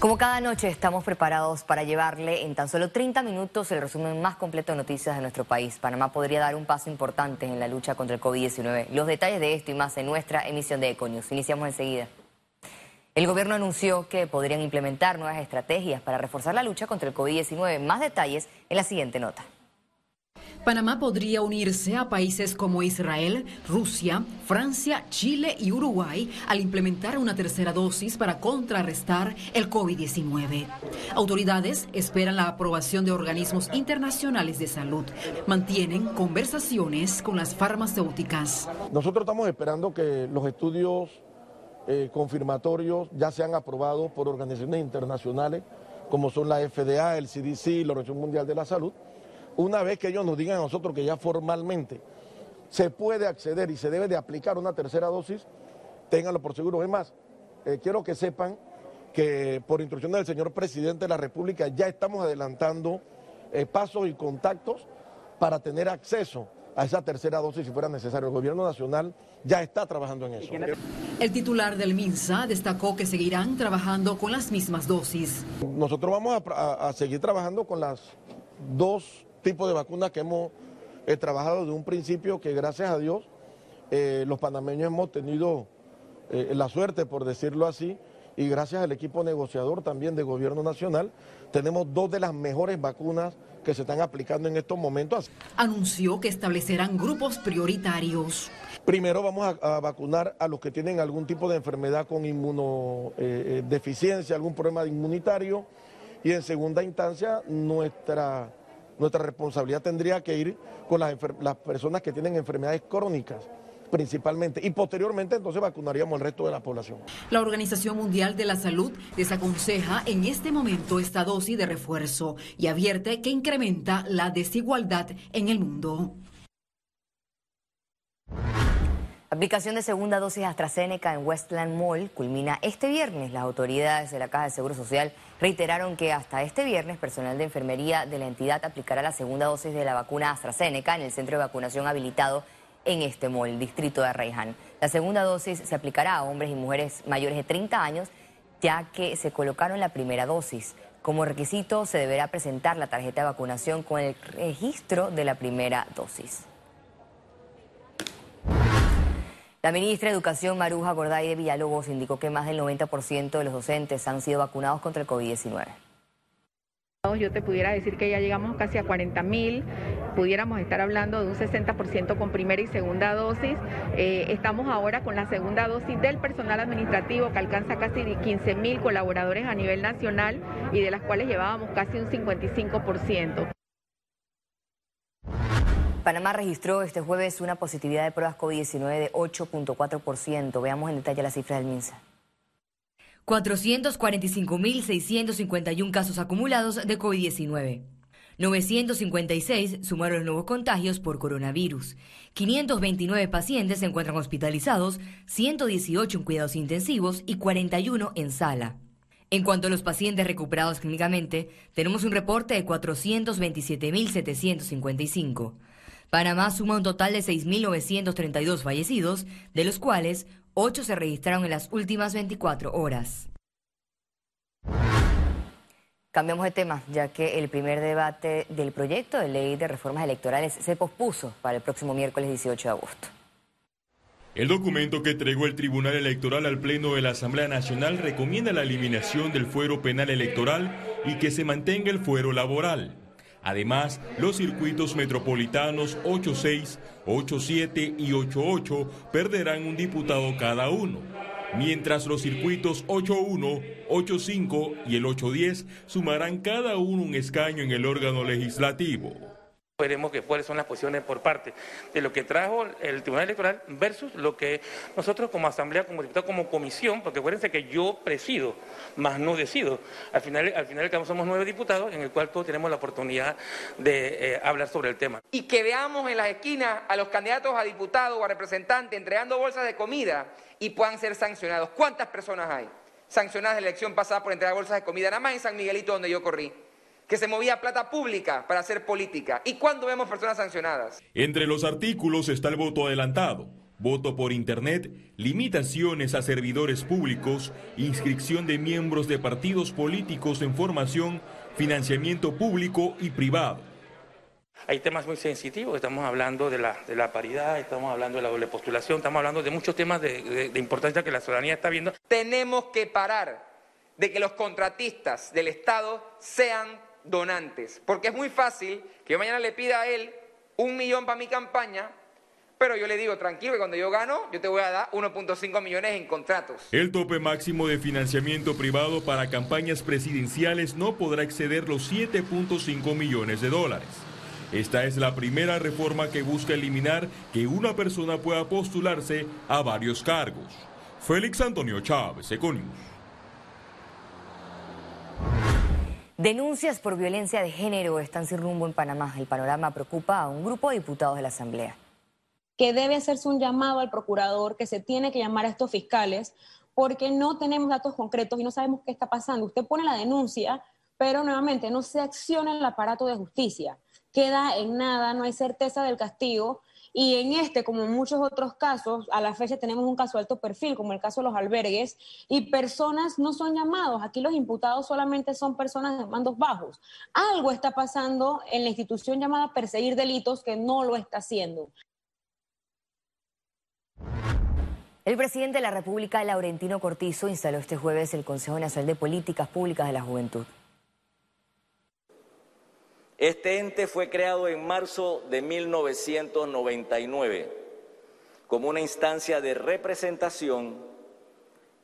Como cada noche estamos preparados para llevarle en tan solo 30 minutos el resumen más completo de noticias de nuestro país. Panamá podría dar un paso importante en la lucha contra el COVID-19. Los detalles de esto y más en nuestra emisión de Econius. Iniciamos enseguida. El gobierno anunció que podrían implementar nuevas estrategias para reforzar la lucha contra el COVID-19. Más detalles en la siguiente nota. Panamá podría unirse a países como Israel, Rusia, Francia, Chile y Uruguay al implementar una tercera dosis para contrarrestar el COVID-19. Autoridades esperan la aprobación de organismos internacionales de salud. Mantienen conversaciones con las farmacéuticas. Nosotros estamos esperando que los estudios eh, confirmatorios ya sean aprobados por organizaciones internacionales como son la FDA, el CDC, la Organización Mundial de la Salud una vez que ellos nos digan a nosotros que ya formalmente se puede acceder y se debe de aplicar una tercera dosis, ténganlo por seguro. Es más, eh, quiero que sepan que por instrucción del señor presidente de la República ya estamos adelantando eh, pasos y contactos para tener acceso a esa tercera dosis si fuera necesario. El gobierno nacional ya está trabajando en eso. El titular del MINSA destacó que seguirán trabajando con las mismas dosis. Nosotros vamos a seguir trabajando con las dos tipo de vacunas que hemos eh, trabajado de un principio que gracias a Dios eh, los panameños hemos tenido eh, la suerte, por decirlo así, y gracias al equipo negociador también del gobierno nacional, tenemos dos de las mejores vacunas que se están aplicando en estos momentos. Anunció que establecerán grupos prioritarios. Primero vamos a, a vacunar a los que tienen algún tipo de enfermedad con inmunodeficiencia, algún problema inmunitario, y en segunda instancia nuestra nuestra responsabilidad tendría que ir con las, personas que tienen enfermedades crónicas principalmente y posteriormente entonces vacunaríamos al resto de la población. La Organización Mundial de la Salud desaconseja en este momento esta dosis de refuerzo y advierte que incrementa la desigualdad en el mundo. Aplicación de segunda dosis AstraZeneca en Westland Mall culmina este viernes. Las autoridades de la Caja de Seguro Social reiteraron que hasta este viernes personal de enfermería de la entidad aplicará la segunda dosis de la vacuna AstraZeneca en el centro de vacunación habilitado en este mall, distrito de Arraiján. La segunda dosis se aplicará a hombres y mujeres mayores de 30 años, ya que se colocaron la primera dosis. Como requisito se deberá presentar la tarjeta de vacunación con el registro de la primera dosis. La ministra de Educación, Maruja Gorday de Villalobos, indicó que más del 90% de los docentes han sido vacunados contra el COVID-19. Yo te pudiera decir que ya llegamos casi a 40 mil, pudiéramos estar hablando de un 60% con primera y segunda dosis. Eh, estamos ahora con la segunda dosis del personal administrativo que alcanza casi 15 mil colaboradores a nivel nacional y de las cuales llevábamos casi un 55%. Panamá registró este jueves una positividad de pruebas COVID-19 de 8.4%. Veamos en detalle las cifras del MINSA. 445.651 casos acumulados de COVID-19. 956 sumaron los nuevos contagios por coronavirus. 529 pacientes se encuentran hospitalizados, 118 en cuidados intensivos y 41 en sala. En cuanto a los pacientes recuperados clínicamente, tenemos un reporte de 427.755. Panamá suma un total de 6.932 fallecidos, de los cuales 8 se registraron en las últimas 24 horas. Cambiamos de tema, ya que el primer debate del proyecto de ley de reformas electorales se pospuso para el próximo miércoles 18 de agosto. El documento que entregó el Tribunal Electoral al Pleno de la Asamblea Nacional recomienda la eliminación del fuero penal electoral y que se mantenga el fuero laboral. Además, los circuitos metropolitanos 86, 87 y 88 perderán un diputado cada uno, mientras los circuitos 81, 85 y el 810 sumarán cada uno un escaño en el órgano legislativo. Veremos que cuáles son las posiciones por parte de lo que trajo el Tribunal Electoral versus lo que nosotros como Asamblea, como diputados, como comisión, porque acuérdense que yo presido, más no decido. Al final, al final somos nueve diputados en el cual todos tenemos la oportunidad de eh, hablar sobre el tema. Y que veamos en las esquinas a los candidatos a diputados o a representantes entregando bolsas de comida y puedan ser sancionados. ¿Cuántas personas hay sancionadas en la elección pasada por entregar bolsas de comida? Nada más en San Miguelito donde yo corrí que se movía plata pública para hacer política. ¿Y cuándo vemos personas sancionadas? Entre los artículos está el voto adelantado, voto por Internet, limitaciones a servidores públicos, inscripción de miembros de partidos políticos en formación, financiamiento público y privado. Hay temas muy sensitivos, estamos hablando de la, de la paridad, estamos hablando de la doble postulación, estamos hablando de muchos temas de, de importancia que la ciudadanía está viendo. Tenemos que parar de que los contratistas del Estado sean donantes, porque es muy fácil que yo mañana le pida a él un millón para mi campaña, pero yo le digo, tranquilo, que cuando yo gano, yo te voy a dar 1.5 millones en contratos. El tope máximo de financiamiento privado para campañas presidenciales no podrá exceder los 7.5 millones de dólares. Esta es la primera reforma que busca eliminar que una persona pueda postularse a varios cargos. Félix Antonio Chávez, Econius. Denuncias por violencia de género están sin rumbo en Panamá. El panorama preocupa a un grupo de diputados de la Asamblea. Que debe hacerse un llamado al procurador, que se tiene que llamar a estos fiscales, porque no tenemos datos concretos y no sabemos qué está pasando. Usted pone la denuncia, pero nuevamente no se acciona el aparato de justicia. Queda en nada, no hay certeza del castigo y en este, como en muchos otros casos, a la fecha tenemos un caso de alto perfil, como el caso de los albergues, y personas no son llamados. Aquí los imputados solamente son personas de mandos bajos. Algo está pasando en la institución llamada perseguir delitos que no lo está haciendo. El presidente de la República, Laurentino Cortizo, instaló este jueves el Consejo Nacional de Políticas Públicas de la Juventud. Este ente fue creado en marzo de 1999 como una instancia de representación,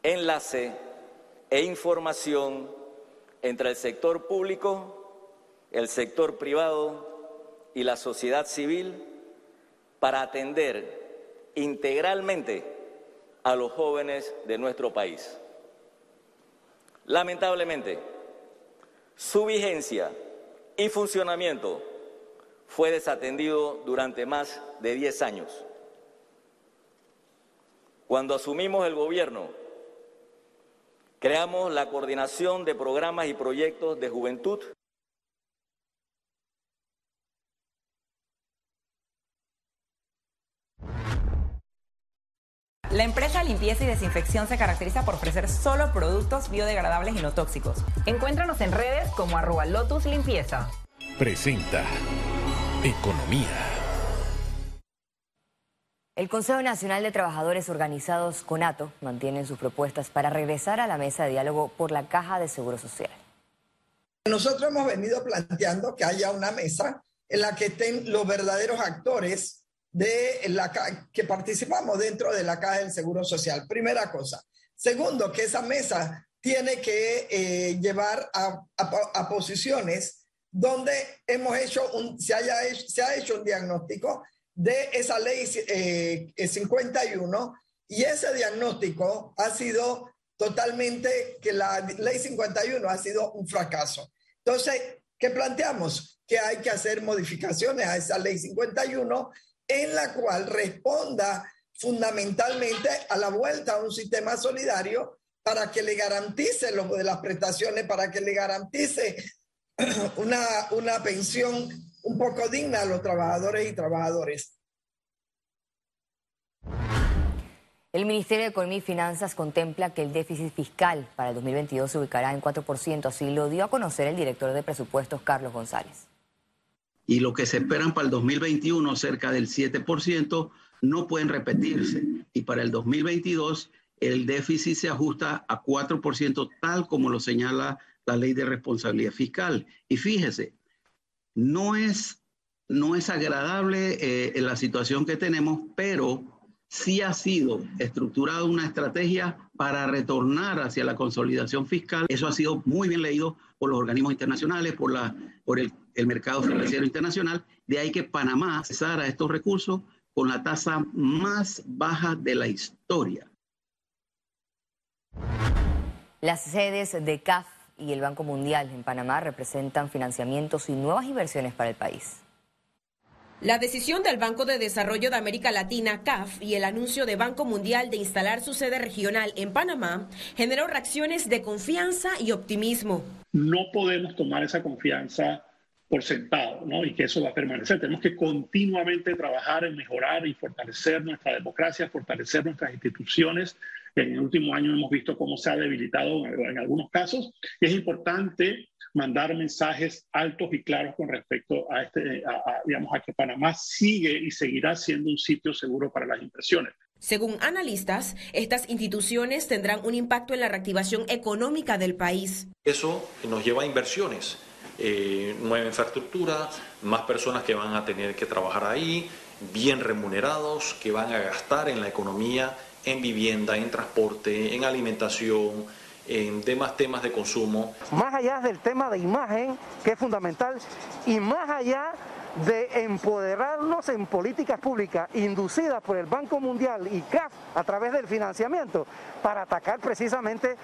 enlace e información entre el sector público, el sector privado y la sociedad civil para atender integralmente a los jóvenes de nuestro país. Lamentablemente, su vigencia y funcionamiento fue desatendido durante más de 10 años. Cuando asumimos el gobierno, creamos la coordinación de programas y proyectos de juventud La empresa Limpieza y Desinfección se caracteriza por ofrecer solo productos biodegradables y no tóxicos. Encuéntranos en redes como arroba Lotus Limpieza. Presenta Economía. El Consejo Nacional de Trabajadores Organizados, CONATO, mantiene sus propuestas para regresar a la mesa de diálogo por la Caja de Seguro Social. Nosotros hemos venido planteando que haya una mesa en la que estén los verdaderos actores de la, que participamos dentro de la Caja del Seguro Social. Primera cosa. Segundo, que esa mesa tiene que eh, llevar a, a, posiciones donde hemos hecho un, se, haya se ha hecho un diagnóstico de esa ley 51 eh, y ese diagnóstico ha sido totalmente que la ley 51 ha sido un fracaso. Entonces, ¿qué planteamos? Que hay que hacer modificaciones a esa ley 51 en la cual responda fundamentalmente a la vuelta a un sistema solidario para que le garantice lo de las prestaciones, para que le garantice una, una pensión un poco digna a los trabajadores y trabajadoras. El Ministerio de Economía y Finanzas contempla que el déficit fiscal para el 2022 se ubicará en 4%, así lo dio a conocer el director de presupuestos Carlos González y lo que se esperan para el 2021, cerca del 7%, no pueden repetirse. Y para el 2022, el déficit se ajusta a 4%, tal como lo señala la ley de responsabilidad fiscal. Y fíjese, no es, no es agradable eh, la situación que tenemos, pero sí ha sido estructurada una estrategia para retornar hacia la consolidación fiscal. Eso ha sido muy bien leído por los organismos internacionales, por, la, por el, el mercado financiero internacional. De ahí que Panamá cesara estos recursos con la tasa más baja de la historia. Las sedes de CAF y el Banco Mundial en Panamá representan financiamientos y nuevas inversiones para el país. La decisión del Banco de Desarrollo de América Latina, CAF, y el anuncio de Banco Mundial de instalar su sede regional en Panamá generó reacciones de confianza y optimismo. No podemos tomar esa confianza por sentado, ¿no? Y que eso va a permanecer. Tenemos que continuamente trabajar en mejorar y fortalecer nuestra democracia, fortalecer nuestras instituciones. En el último año hemos visto cómo se ha debilitado en algunos casos. Y es importante mandar mensajes altos y claros con respecto a, este, digamos, a que Panamá sigue y seguirá siendo un sitio seguro para las inversiones. Según analistas, estas instituciones tendrán un impacto en la reactivación económica del país. Eso nos lleva a inversiones, eh, nueva infraestructura, más personas que van a tener que trabajar ahí, bien remunerados, que van a gastar en la economía, en vivienda, en transporte, en alimentación, en demás temas de consumo. Más allá del tema de imagen, que es fundamental, y más allá de empoderarnos en políticas públicas inducidas por el Banco Mundial y CAF a través del financiamiento para atacar precisamente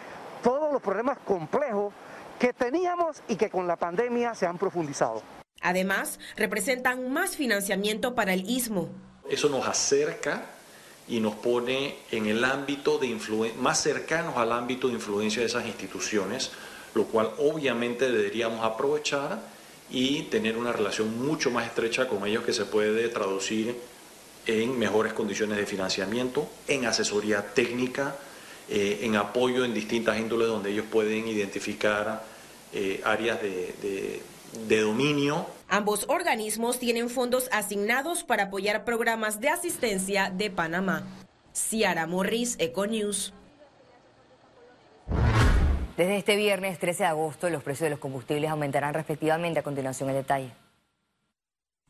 todos los problemas complejos que teníamos y que con la pandemia se han profundizado. Además, representan más financiamiento para el istmo. Eso nos acerca y nos pone en el ámbito de más cercanos al ámbito de influencia de esas instituciones, lo cual obviamente deberíamos aprovechar y tener una relación mucho más estrecha con ellos que se puede traducir en mejores condiciones de financiamiento, en asesoría técnica, eh, en apoyo en distintas índoles donde ellos pueden identificar eh, áreas de, de dominio. Ambos organismos tienen fondos asignados para apoyar programas de asistencia de Panamá. Ciara Morris, Econews. Desde este viernes 13 de agosto los precios de los combustibles aumentarán respectivamente. A continuación el detalle.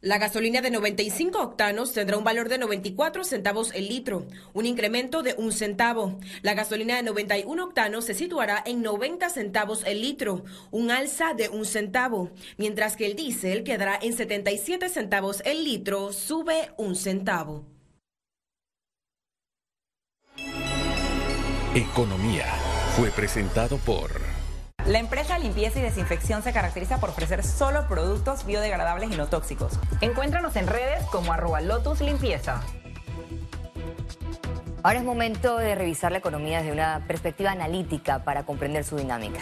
La gasolina de 95 octanos tendrá un valor de 94 centavos el litro, un incremento de un centavo. La gasolina de 91 octanos se situará en 90 centavos el litro, un alza de un centavo, mientras que el diésel quedará en 77 centavos el litro, sube un centavo. Economía fue presentado por... La empresa Limpieza y Desinfección se caracteriza por ofrecer solo productos biodegradables y no tóxicos. Encuéntranos en redes como arroba Lotus Limpieza. Ahora es momento de revisar la economía desde una perspectiva analítica para comprender su dinámica.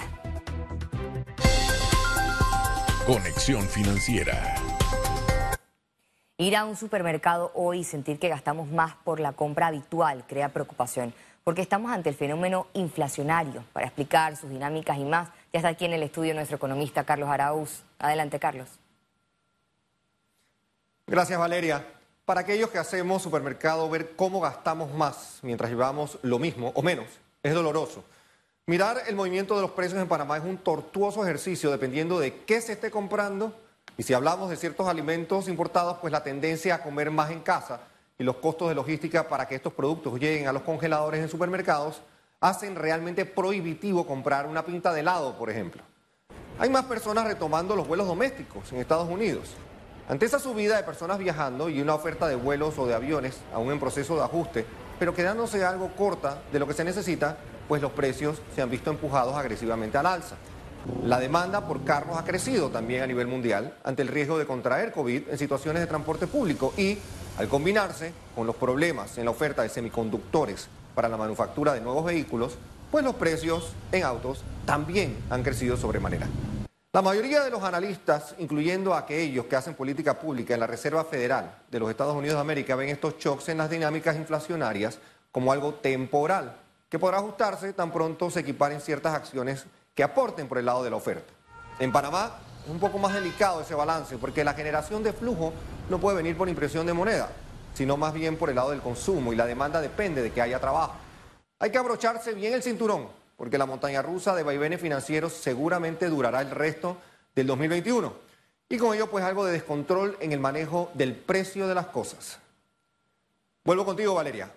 Conexión financiera. Ir a un supermercado hoy y sentir que gastamos más por la compra habitual crea preocupación porque estamos ante el fenómeno inflacionario. Para explicar sus dinámicas y más, ya está aquí en el estudio nuestro economista Carlos Araúz. Adelante, Carlos. Gracias, Valeria. Para aquellos que hacemos supermercado, ver cómo gastamos más mientras llevamos lo mismo o menos es doloroso. Mirar el movimiento de los precios en Panamá es un tortuoso ejercicio dependiendo de qué se esté comprando. Y si hablamos de ciertos alimentos importados, pues la tendencia a comer más en casa y los costos de logística para que estos productos lleguen a los congeladores en supermercados hacen realmente prohibitivo comprar una pinta de helado, por ejemplo. Hay más personas retomando los vuelos domésticos en Estados Unidos. Ante esa subida de personas viajando y una oferta de vuelos o de aviones aún en proceso de ajuste, pero quedándose algo corta de lo que se necesita, pues los precios se han visto empujados agresivamente al alza. La demanda por carros ha crecido también a nivel mundial ante el riesgo de contraer COVID en situaciones de transporte público y al combinarse con los problemas en la oferta de semiconductores para la manufactura de nuevos vehículos, pues los precios en autos también han crecido sobremanera. La mayoría de los analistas, incluyendo aquellos que hacen política pública en la Reserva Federal de los Estados Unidos de América, ven estos shocks en las dinámicas inflacionarias como algo temporal, que podrá ajustarse tan pronto se equiparen ciertas acciones que aporten por el lado de la oferta. En Panamá, un poco más delicado ese balance, porque la generación de flujo no puede venir por impresión de moneda, sino más bien por el lado del consumo y la demanda depende de que haya trabajo. Hay que abrocharse bien el cinturón, porque la montaña rusa de vaivenes financieros seguramente durará el resto del 2021. Y con ello pues algo de descontrol en el manejo del precio de las cosas. Vuelvo contigo, Valeria.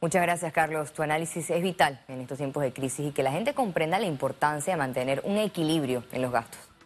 Muchas gracias, Carlos. Tu análisis es vital en estos tiempos de crisis y que la gente comprenda la importancia de mantener un equilibrio en los gastos.